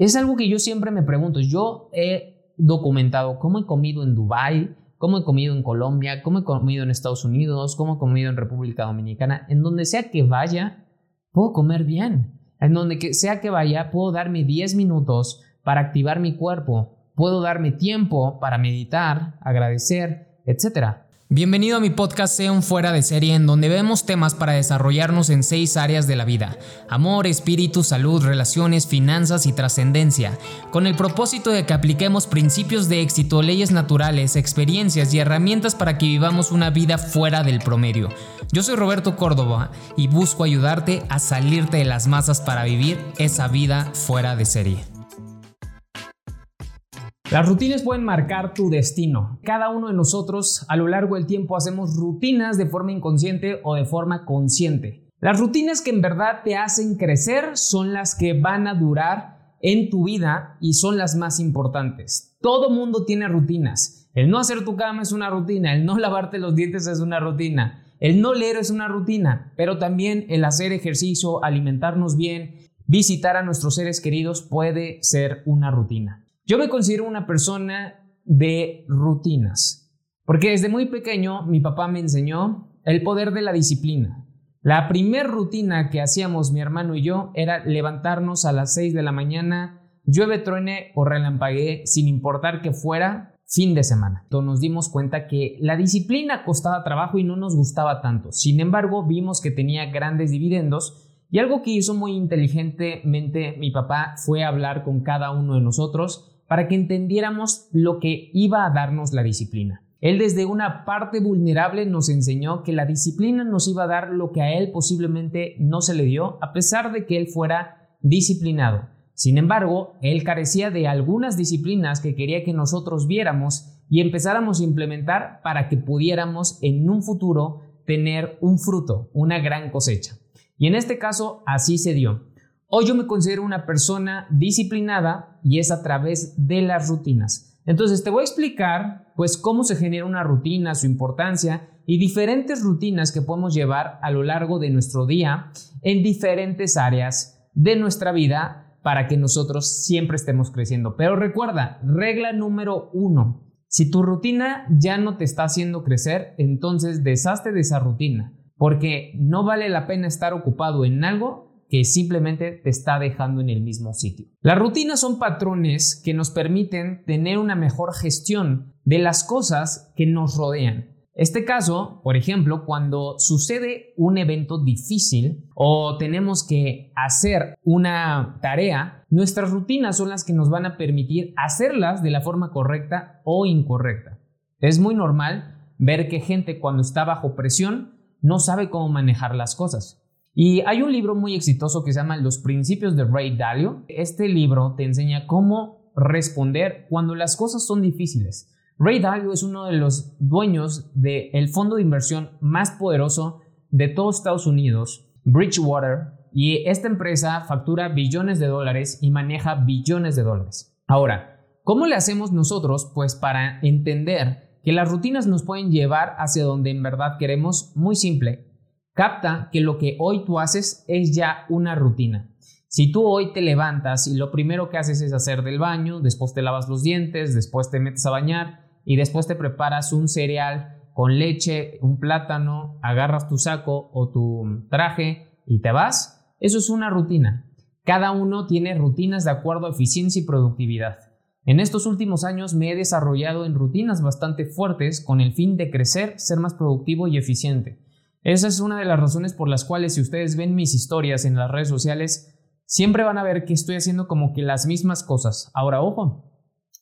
Es algo que yo siempre me pregunto. Yo he documentado cómo he comido en Dubai, cómo he comido en Colombia, cómo he comido en Estados Unidos, cómo he comido en República Dominicana. En donde sea que vaya, puedo comer bien. En donde sea que vaya, puedo darme 10 minutos para activar mi cuerpo. Puedo darme tiempo para meditar, agradecer, etc. Bienvenido a mi podcast Sea un fuera de serie en donde vemos temas para desarrollarnos en seis áreas de la vida. Amor, espíritu, salud, relaciones, finanzas y trascendencia. Con el propósito de que apliquemos principios de éxito, leyes naturales, experiencias y herramientas para que vivamos una vida fuera del promedio. Yo soy Roberto Córdoba y busco ayudarte a salirte de las masas para vivir esa vida fuera de serie. Las rutinas pueden marcar tu destino. Cada uno de nosotros a lo largo del tiempo hacemos rutinas de forma inconsciente o de forma consciente. Las rutinas que en verdad te hacen crecer son las que van a durar en tu vida y son las más importantes. Todo mundo tiene rutinas. El no hacer tu cama es una rutina, el no lavarte los dientes es una rutina, el no leer es una rutina, pero también el hacer ejercicio, alimentarnos bien, visitar a nuestros seres queridos puede ser una rutina. Yo me considero una persona de rutinas, porque desde muy pequeño mi papá me enseñó el poder de la disciplina. La primera rutina que hacíamos mi hermano y yo era levantarnos a las 6 de la mañana, llueve, truene o relampaguee, sin importar que fuera fin de semana. Entonces nos dimos cuenta que la disciplina costaba trabajo y no nos gustaba tanto. Sin embargo, vimos que tenía grandes dividendos y algo que hizo muy inteligentemente mi papá fue hablar con cada uno de nosotros para que entendiéramos lo que iba a darnos la disciplina. Él desde una parte vulnerable nos enseñó que la disciplina nos iba a dar lo que a él posiblemente no se le dio, a pesar de que él fuera disciplinado. Sin embargo, él carecía de algunas disciplinas que quería que nosotros viéramos y empezáramos a implementar para que pudiéramos en un futuro tener un fruto, una gran cosecha. Y en este caso así se dio. Hoy yo me considero una persona disciplinada y es a través de las rutinas. Entonces te voy a explicar pues cómo se genera una rutina, su importancia y diferentes rutinas que podemos llevar a lo largo de nuestro día en diferentes áreas de nuestra vida para que nosotros siempre estemos creciendo. Pero recuerda, regla número uno, si tu rutina ya no te está haciendo crecer, entonces deshazte de esa rutina, porque no vale la pena estar ocupado en algo que simplemente te está dejando en el mismo sitio. Las rutinas son patrones que nos permiten tener una mejor gestión de las cosas que nos rodean. Este caso, por ejemplo, cuando sucede un evento difícil o tenemos que hacer una tarea, nuestras rutinas son las que nos van a permitir hacerlas de la forma correcta o incorrecta. Es muy normal ver que gente cuando está bajo presión no sabe cómo manejar las cosas. Y hay un libro muy exitoso que se llama Los Principios de Ray Dalio. Este libro te enseña cómo responder cuando las cosas son difíciles. Ray Dalio es uno de los dueños del fondo de inversión más poderoso de todos Estados Unidos, Bridgewater, y esta empresa factura billones de dólares y maneja billones de dólares. Ahora, ¿cómo le hacemos nosotros? Pues para entender que las rutinas nos pueden llevar hacia donde en verdad queremos, muy simple, Capta que lo que hoy tú haces es ya una rutina. Si tú hoy te levantas y lo primero que haces es hacer del baño, después te lavas los dientes, después te metes a bañar y después te preparas un cereal con leche, un plátano, agarras tu saco o tu traje y te vas, eso es una rutina. Cada uno tiene rutinas de acuerdo a eficiencia y productividad. En estos últimos años me he desarrollado en rutinas bastante fuertes con el fin de crecer, ser más productivo y eficiente. Esa es una de las razones por las cuales si ustedes ven mis historias en las redes sociales, siempre van a ver que estoy haciendo como que las mismas cosas. Ahora, ojo,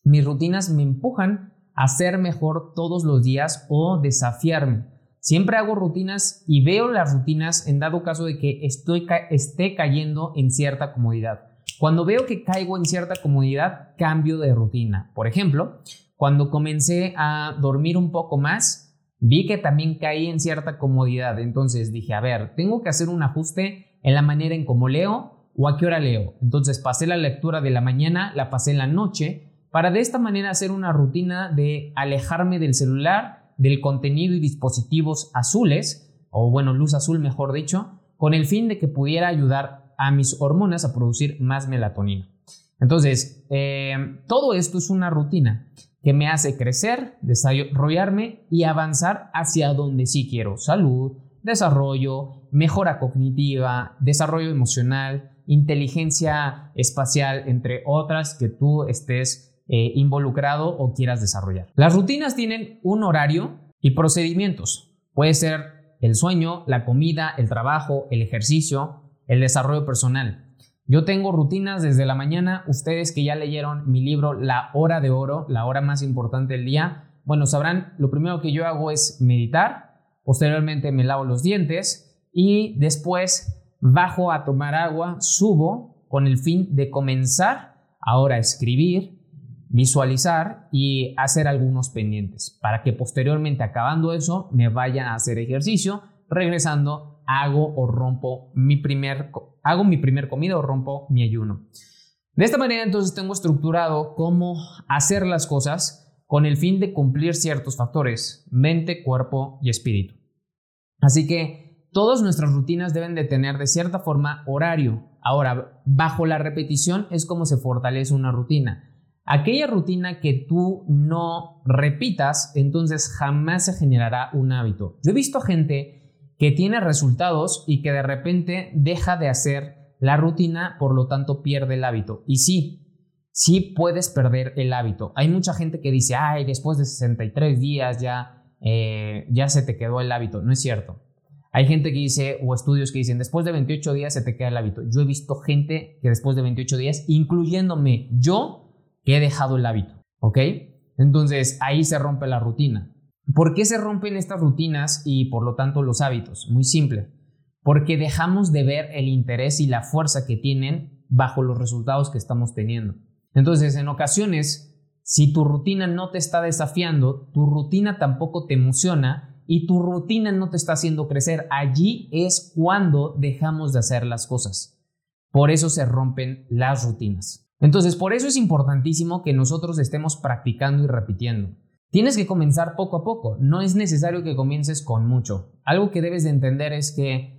mis rutinas me empujan a ser mejor todos los días o desafiarme. Siempre hago rutinas y veo las rutinas en dado caso de que estoy esté cayendo en cierta comodidad. Cuando veo que caigo en cierta comodidad, cambio de rutina. Por ejemplo, cuando comencé a dormir un poco más, vi que también caí en cierta comodidad. Entonces dije, a ver, tengo que hacer un ajuste en la manera en cómo leo o a qué hora leo. Entonces pasé la lectura de la mañana, la pasé en la noche, para de esta manera hacer una rutina de alejarme del celular, del contenido y dispositivos azules, o bueno, luz azul mejor dicho, con el fin de que pudiera ayudar a mis hormonas a producir más melatonina. Entonces, eh, todo esto es una rutina que me hace crecer, desarrollarme y avanzar hacia donde sí quiero. Salud, desarrollo, mejora cognitiva, desarrollo emocional, inteligencia espacial, entre otras que tú estés eh, involucrado o quieras desarrollar. Las rutinas tienen un horario y procedimientos. Puede ser el sueño, la comida, el trabajo, el ejercicio, el desarrollo personal. Yo tengo rutinas desde la mañana. Ustedes que ya leyeron mi libro La hora de oro, la hora más importante del día, bueno, sabrán, lo primero que yo hago es meditar, posteriormente me lavo los dientes y después bajo a tomar agua, subo con el fin de comenzar ahora a escribir, visualizar y hacer algunos pendientes para que posteriormente acabando eso me vaya a hacer ejercicio, regresando hago o rompo mi primer hago mi primer comida o rompo mi ayuno. De esta manera entonces tengo estructurado cómo hacer las cosas con el fin de cumplir ciertos factores, mente, cuerpo y espíritu. Así que todas nuestras rutinas deben de tener de cierta forma horario. Ahora, bajo la repetición es como se fortalece una rutina. Aquella rutina que tú no repitas, entonces jamás se generará un hábito. Yo he visto gente que tiene resultados y que de repente deja de hacer la rutina, por lo tanto pierde el hábito. Y sí, sí puedes perder el hábito. Hay mucha gente que dice, ay, después de 63 días ya, eh, ya se te quedó el hábito. No es cierto. Hay gente que dice, o estudios que dicen, después de 28 días se te queda el hábito. Yo he visto gente que después de 28 días, incluyéndome yo, que he dejado el hábito. ¿Ok? Entonces ahí se rompe la rutina. ¿Por qué se rompen estas rutinas y por lo tanto los hábitos? Muy simple. Porque dejamos de ver el interés y la fuerza que tienen bajo los resultados que estamos teniendo. Entonces, en ocasiones, si tu rutina no te está desafiando, tu rutina tampoco te emociona y tu rutina no te está haciendo crecer, allí es cuando dejamos de hacer las cosas. Por eso se rompen las rutinas. Entonces, por eso es importantísimo que nosotros estemos practicando y repitiendo. Tienes que comenzar poco a poco, no es necesario que comiences con mucho. Algo que debes de entender es que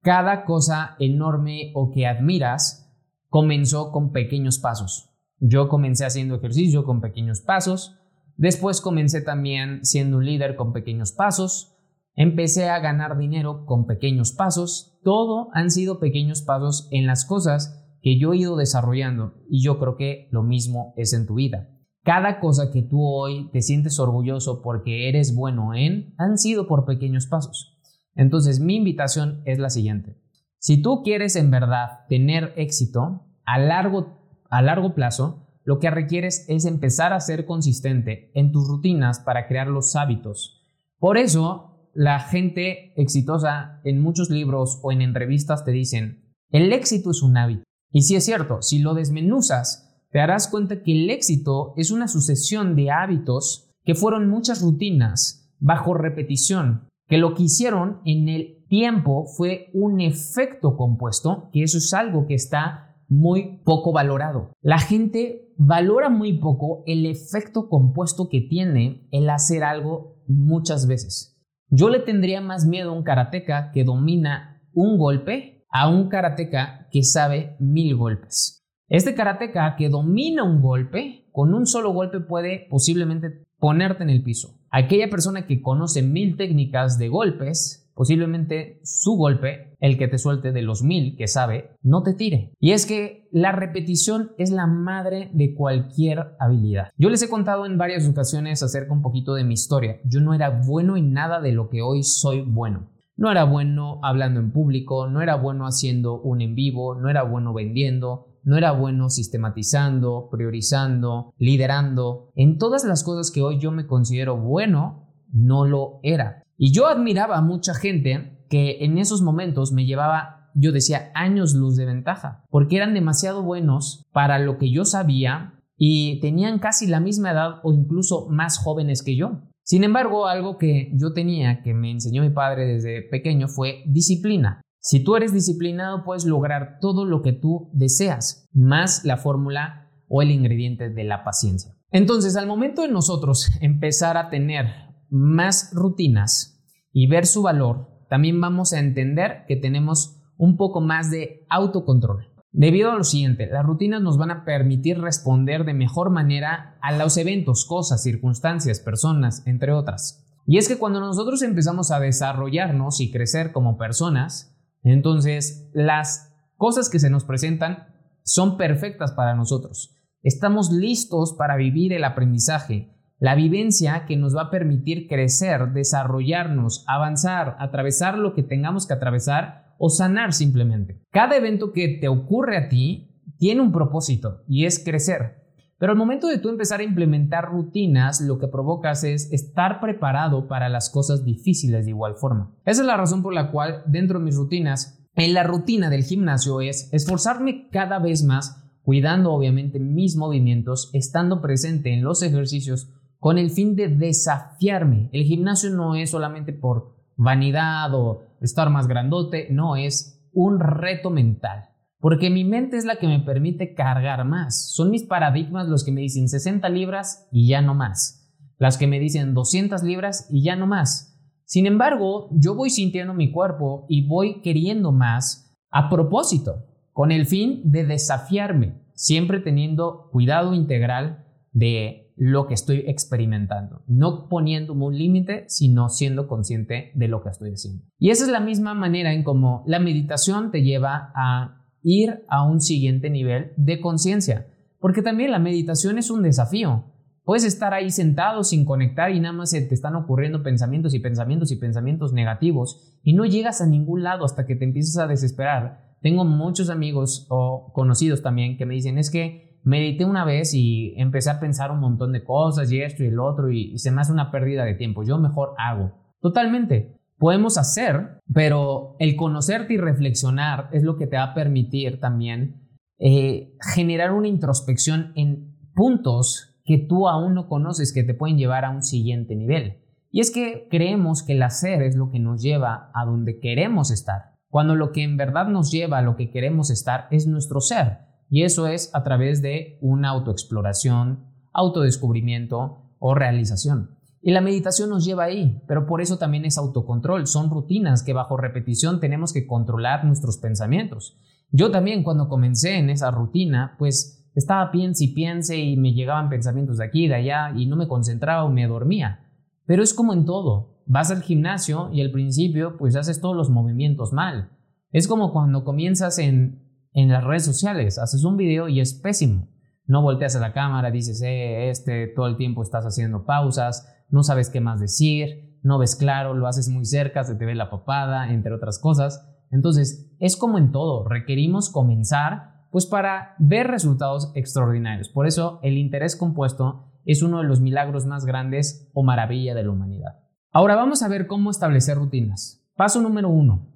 cada cosa enorme o que admiras comenzó con pequeños pasos. Yo comencé haciendo ejercicio con pequeños pasos, después comencé también siendo un líder con pequeños pasos, empecé a ganar dinero con pequeños pasos, todo han sido pequeños pasos en las cosas que yo he ido desarrollando y yo creo que lo mismo es en tu vida. Cada cosa que tú hoy te sientes orgulloso porque eres bueno en, han sido por pequeños pasos. Entonces mi invitación es la siguiente. Si tú quieres en verdad tener éxito a largo a largo plazo, lo que requieres es empezar a ser consistente en tus rutinas para crear los hábitos. Por eso, la gente exitosa en muchos libros o en entrevistas te dicen, el éxito es un hábito. Y si es cierto, si lo desmenuzas, te darás cuenta que el éxito es una sucesión de hábitos que fueron muchas rutinas bajo repetición, que lo que hicieron en el tiempo fue un efecto compuesto, que eso es algo que está muy poco valorado. La gente valora muy poco el efecto compuesto que tiene el hacer algo muchas veces. Yo le tendría más miedo a un karateca que domina un golpe a un karateca que sabe mil golpes. Este karateca que domina un golpe, con un solo golpe puede posiblemente ponerte en el piso. Aquella persona que conoce mil técnicas de golpes posiblemente su golpe, el que te suelte de los mil que sabe, no te tire. Y es que la repetición es la madre de cualquier habilidad. Yo les he contado en varias ocasiones acerca un poquito de mi historia. Yo no era bueno en nada de lo que hoy soy bueno. No era bueno hablando en público, no era bueno haciendo un en vivo, no era bueno vendiendo, no era bueno sistematizando, priorizando, liderando. En todas las cosas que hoy yo me considero bueno, no lo era. Y yo admiraba a mucha gente que en esos momentos me llevaba, yo decía, años luz de ventaja, porque eran demasiado buenos para lo que yo sabía y tenían casi la misma edad o incluso más jóvenes que yo. Sin embargo, algo que yo tenía, que me enseñó mi padre desde pequeño, fue disciplina. Si tú eres disciplinado, puedes lograr todo lo que tú deseas, más la fórmula o el ingrediente de la paciencia. Entonces, al momento de nosotros empezar a tener más rutinas y ver su valor, también vamos a entender que tenemos un poco más de autocontrol. Debido a lo siguiente, las rutinas nos van a permitir responder de mejor manera a los eventos, cosas, circunstancias, personas, entre otras. Y es que cuando nosotros empezamos a desarrollarnos y crecer como personas, entonces las cosas que se nos presentan son perfectas para nosotros. Estamos listos para vivir el aprendizaje, la vivencia que nos va a permitir crecer, desarrollarnos, avanzar, atravesar lo que tengamos que atravesar o sanar simplemente. Cada evento que te ocurre a ti tiene un propósito y es crecer. Pero al momento de tú empezar a implementar rutinas, lo que provocas es estar preparado para las cosas difíciles de igual forma. Esa es la razón por la cual dentro de mis rutinas, en la rutina del gimnasio es esforzarme cada vez más, cuidando obviamente mis movimientos, estando presente en los ejercicios con el fin de desafiarme. El gimnasio no es solamente por vanidad o estar más grandote, no, es un reto mental. Porque mi mente es la que me permite cargar más. Son mis paradigmas los que me dicen 60 libras y ya no más. Las que me dicen 200 libras y ya no más. Sin embargo, yo voy sintiendo mi cuerpo y voy queriendo más a propósito, con el fin de desafiarme, siempre teniendo cuidado integral de lo que estoy experimentando, no poniéndome un límite, sino siendo consciente de lo que estoy haciendo. Y esa es la misma manera en cómo la meditación te lleva a ir a un siguiente nivel de conciencia. Porque también la meditación es un desafío. Puedes estar ahí sentado sin conectar y nada más se te están ocurriendo pensamientos y pensamientos y pensamientos negativos y no llegas a ningún lado hasta que te empiezas a desesperar. Tengo muchos amigos o conocidos también que me dicen es que medité una vez y empecé a pensar un montón de cosas y esto y el otro y, y se me hace una pérdida de tiempo. Yo mejor hago. Totalmente podemos hacer, pero el conocerte y reflexionar es lo que te va a permitir también eh, generar una introspección en puntos que tú aún no conoces que te pueden llevar a un siguiente nivel. Y es que creemos que el hacer es lo que nos lleva a donde queremos estar, cuando lo que en verdad nos lleva a lo que queremos estar es nuestro ser. Y eso es a través de una autoexploración, autodescubrimiento o realización. Y la meditación nos lleva ahí, pero por eso también es autocontrol, son rutinas que bajo repetición tenemos que controlar nuestros pensamientos. Yo también cuando comencé en esa rutina, pues estaba piense y piense y me llegaban pensamientos de aquí de allá y no me concentraba o me dormía. Pero es como en todo, vas al gimnasio y al principio pues haces todos los movimientos mal. Es como cuando comienzas en, en las redes sociales, haces un video y es pésimo. No volteas a la cámara, dices, eh, este, todo el tiempo estás haciendo pausas, no sabes qué más decir, no ves claro, lo haces muy cerca, se te ve la papada, entre otras cosas. Entonces, es como en todo, requerimos comenzar pues para ver resultados extraordinarios. Por eso el interés compuesto es uno de los milagros más grandes o maravilla de la humanidad. Ahora vamos a ver cómo establecer rutinas. Paso número uno.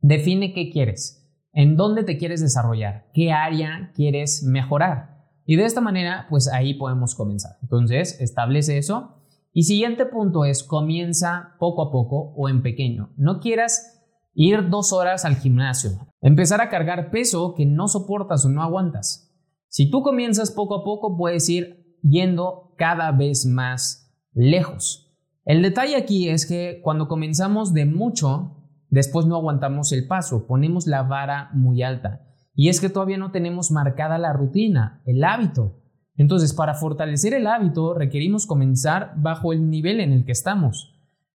Define qué quieres, en dónde te quieres desarrollar, qué área quieres mejorar. Y de esta manera, pues ahí podemos comenzar. Entonces, establece eso y siguiente punto es comienza poco a poco o en pequeño. No quieras ir dos horas al gimnasio, empezar a cargar peso que no soportas o no aguantas. Si tú comienzas poco a poco, puedes ir yendo cada vez más lejos. El detalle aquí es que cuando comenzamos de mucho, después no aguantamos el paso, ponemos la vara muy alta. Y es que todavía no tenemos marcada la rutina, el hábito. Entonces, para fortalecer el hábito requerimos comenzar bajo el nivel en el que estamos.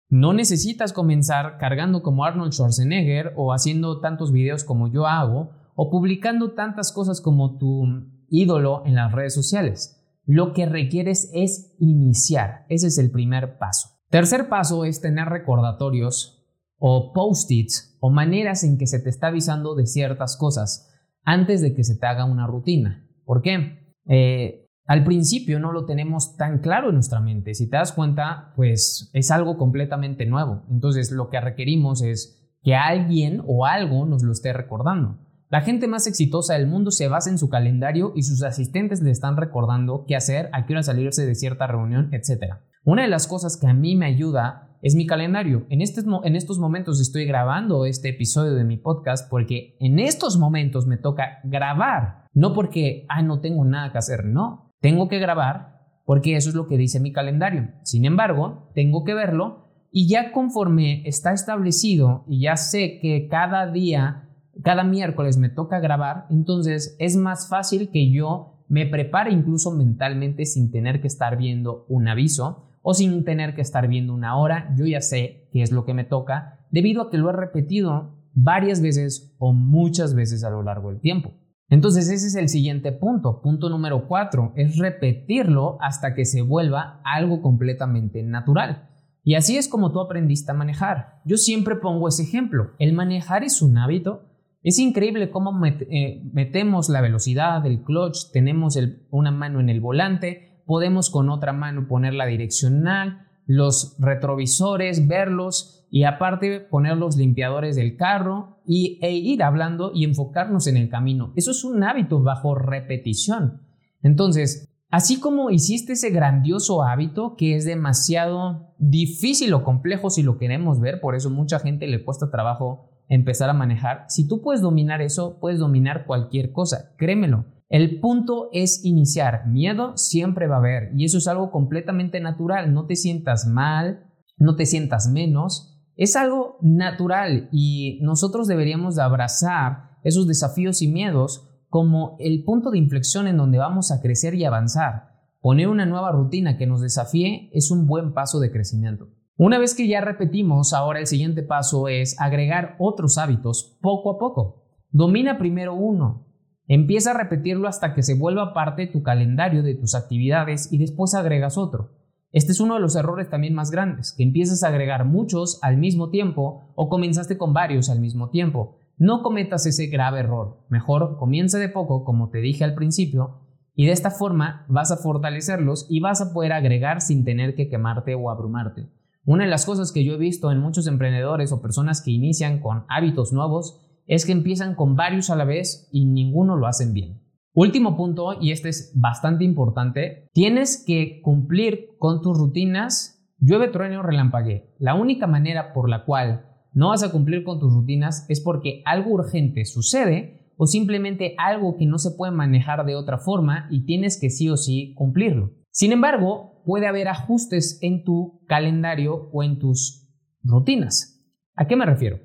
No necesitas comenzar cargando como Arnold Schwarzenegger o haciendo tantos videos como yo hago o publicando tantas cosas como tu ídolo en las redes sociales. Lo que requieres es iniciar. Ese es el primer paso. Tercer paso es tener recordatorios o post-its o maneras en que se te está avisando de ciertas cosas antes de que se te haga una rutina. ¿Por qué? Eh, al principio no lo tenemos tan claro en nuestra mente. Si te das cuenta, pues es algo completamente nuevo. Entonces lo que requerimos es que alguien o algo nos lo esté recordando. La gente más exitosa del mundo se basa en su calendario y sus asistentes le están recordando qué hacer, a qué hora salirse de cierta reunión, etc. Una de las cosas que a mí me ayuda es mi calendario. En, este, en estos momentos estoy grabando este episodio de mi podcast porque en estos momentos me toca grabar. No porque, ah, no tengo nada que hacer, no. Tengo que grabar porque eso es lo que dice mi calendario. Sin embargo, tengo que verlo y ya conforme está establecido y ya sé que cada día cada miércoles me toca grabar, entonces es más fácil que yo me prepare incluso mentalmente sin tener que estar viendo un aviso o sin tener que estar viendo una hora. Yo ya sé qué es lo que me toca debido a que lo he repetido varias veces o muchas veces a lo largo del tiempo. Entonces ese es el siguiente punto. Punto número cuatro es repetirlo hasta que se vuelva algo completamente natural. Y así es como tú aprendiste a manejar. Yo siempre pongo ese ejemplo. El manejar es un hábito. Es increíble cómo eh, metemos la velocidad del clutch, tenemos una mano en el volante, podemos con otra mano poner la direccional, los retrovisores, verlos y aparte poner los limpiadores del carro y, e ir hablando y enfocarnos en el camino. Eso es un hábito bajo repetición. Entonces, así como hiciste ese grandioso hábito que es demasiado difícil o complejo si lo queremos ver, por eso mucha gente le cuesta trabajo empezar a manejar, si tú puedes dominar eso, puedes dominar cualquier cosa, créemelo. El punto es iniciar. Miedo siempre va a haber y eso es algo completamente natural. No te sientas mal, no te sientas menos. Es algo natural y nosotros deberíamos de abrazar esos desafíos y miedos como el punto de inflexión en donde vamos a crecer y avanzar. Poner una nueva rutina que nos desafíe es un buen paso de crecimiento. Una vez que ya repetimos, ahora el siguiente paso es agregar otros hábitos poco a poco. Domina primero uno, Empieza a repetirlo hasta que se vuelva parte de tu calendario de tus actividades y después agregas otro. Este es uno de los errores también más grandes, que empiezas a agregar muchos al mismo tiempo o comenzaste con varios al mismo tiempo. No cometas ese grave error. Mejor comienza de poco, como te dije al principio, y de esta forma vas a fortalecerlos y vas a poder agregar sin tener que quemarte o abrumarte. Una de las cosas que yo he visto en muchos emprendedores o personas que inician con hábitos nuevos es que empiezan con varios a la vez y ninguno lo hacen bien. Último punto, y este es bastante importante, tienes que cumplir con tus rutinas, llueve, trueno relampaguee. La única manera por la cual no vas a cumplir con tus rutinas es porque algo urgente sucede o simplemente algo que no se puede manejar de otra forma y tienes que sí o sí cumplirlo. Sin embargo, puede haber ajustes en tu calendario o en tus rutinas. ¿A qué me refiero?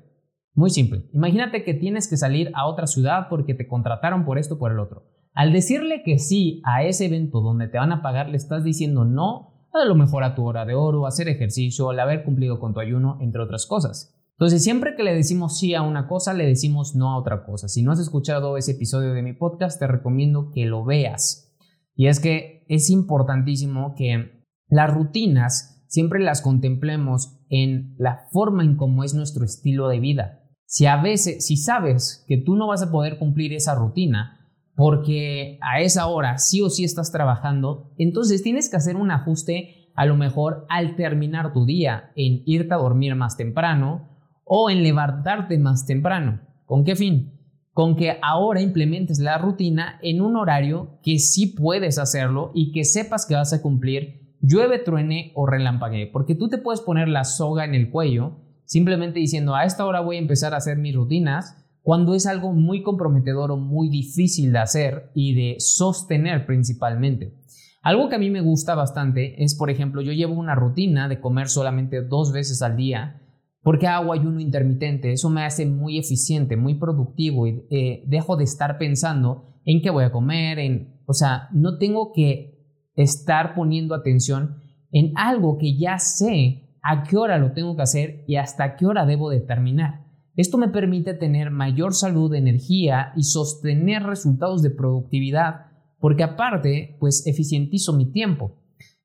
Muy simple. Imagínate que tienes que salir a otra ciudad porque te contrataron por esto o por el otro. Al decirle que sí a ese evento donde te van a pagar, le estás diciendo no a lo mejor a tu hora de oro, hacer ejercicio, al haber cumplido con tu ayuno, entre otras cosas. Entonces, siempre que le decimos sí a una cosa, le decimos no a otra cosa. Si no has escuchado ese episodio de mi podcast, te recomiendo que lo veas. Y es que es importantísimo que las rutinas siempre las contemplemos en la forma en cómo es nuestro estilo de vida. Si a veces, si sabes que tú no vas a poder cumplir esa rutina porque a esa hora sí o sí estás trabajando, entonces tienes que hacer un ajuste a lo mejor al terminar tu día en irte a dormir más temprano o en levantarte más temprano. ¿Con qué fin? Con que ahora implementes la rutina en un horario que sí puedes hacerlo y que sepas que vas a cumplir, llueve, truene o relampaguee, porque tú te puedes poner la soga en el cuello simplemente diciendo a esta hora voy a empezar a hacer mis rutinas, cuando es algo muy comprometedor o muy difícil de hacer y de sostener principalmente. Algo que a mí me gusta bastante es, por ejemplo, yo llevo una rutina de comer solamente dos veces al día porque hago ayuno intermitente. Eso me hace muy eficiente, muy productivo y eh, dejo de estar pensando en qué voy a comer, en, o sea, no tengo que estar poniendo atención en algo que ya sé a qué hora lo tengo que hacer y hasta qué hora debo de terminar. Esto me permite tener mayor salud, energía y sostener resultados de productividad, porque aparte, pues eficientizo mi tiempo.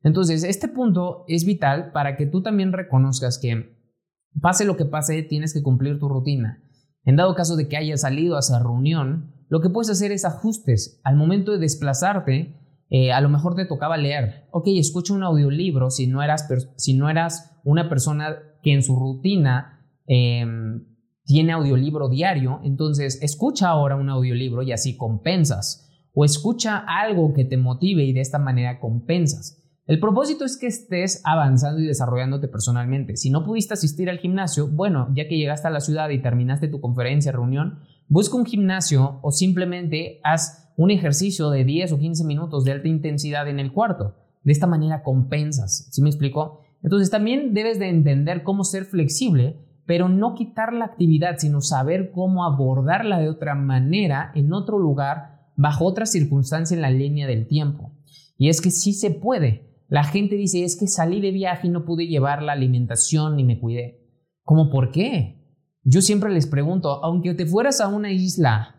Entonces, este punto es vital para que tú también reconozcas que pase lo que pase, tienes que cumplir tu rutina. En dado caso de que hayas salido a esa reunión, lo que puedes hacer es ajustes. Al momento de desplazarte, eh, a lo mejor te tocaba leer. Ok, escucha un audiolibro si no eras, si no eras una persona que en su rutina em, tiene audiolibro diario, entonces escucha ahora un audiolibro y así compensas. O escucha algo que te motive y de esta manera compensas. El propósito es que estés avanzando y desarrollándote personalmente. Si no pudiste asistir al gimnasio, bueno, ya que llegaste a la ciudad y terminaste tu conferencia, reunión, busca un gimnasio o simplemente haz un ejercicio de 10 o 15 minutos de alta intensidad en el cuarto. De esta manera compensas, ¿sí me explico? Entonces también debes de entender cómo ser flexible pero no quitar la actividad, sino saber cómo abordarla de otra manera, en otro lugar, bajo otra circunstancia en la línea del tiempo. Y es que sí se puede. La gente dice, es que salí de viaje y no pude llevar la alimentación ni me cuidé. ¿Cómo por qué? Yo siempre les pregunto, aunque te fueras a una isla,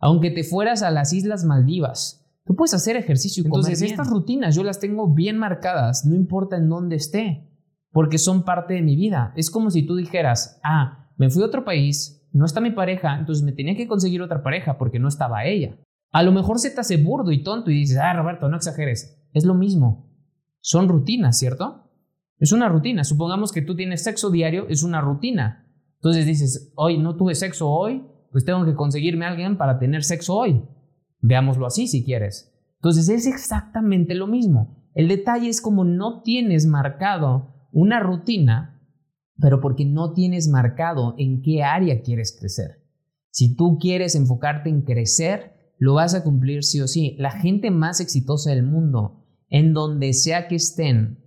aunque te fueras a las Islas Maldivas, tú puedes hacer ejercicio y Entonces, estas rutinas yo las tengo bien marcadas, no importa en dónde esté, porque son parte de mi vida. Es como si tú dijeras, ah, me fui a otro país, no está mi pareja, entonces me tenía que conseguir otra pareja porque no estaba ella. A lo mejor se te hace burdo y tonto y dices, ah, Roberto, no exageres. Es lo mismo. Son rutinas, ¿cierto? Es una rutina. Supongamos que tú tienes sexo diario, es una rutina. Entonces dices, hoy no tuve sexo hoy, pues tengo que conseguirme a alguien para tener sexo hoy. Veámoslo así si quieres. Entonces es exactamente lo mismo. El detalle es como no tienes marcado una rutina, pero porque no tienes marcado en qué área quieres crecer. Si tú quieres enfocarte en crecer, lo vas a cumplir sí o sí. La gente más exitosa del mundo, en donde sea que estén,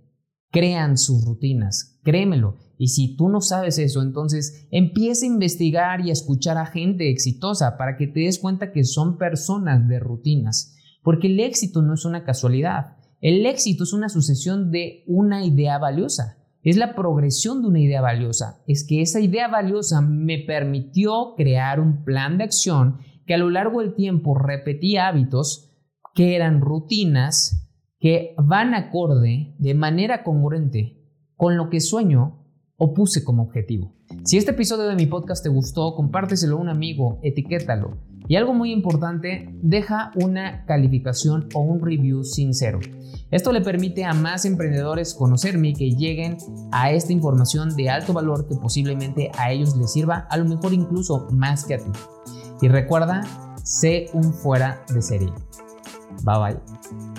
crean sus rutinas. Créemelo. Y si tú no sabes eso, entonces empieza a investigar y a escuchar a gente exitosa para que te des cuenta que son personas de rutinas. Porque el éxito no es una casualidad. El éxito es una sucesión de una idea valiosa. Es la progresión de una idea valiosa. Es que esa idea valiosa me permitió crear un plan de acción que a lo largo del tiempo repetía hábitos que eran rutinas que van acorde de manera congruente con lo que sueño o puse como objetivo. Si este episodio de mi podcast te gustó, compárteselo a un amigo, etiquétalo. Y algo muy importante, deja una calificación o un review sincero. Esto le permite a más emprendedores conocerme y que lleguen a esta información de alto valor que posiblemente a ellos les sirva, a lo mejor incluso más que a ti. Y recuerda, sé un fuera de serie. Bye bye.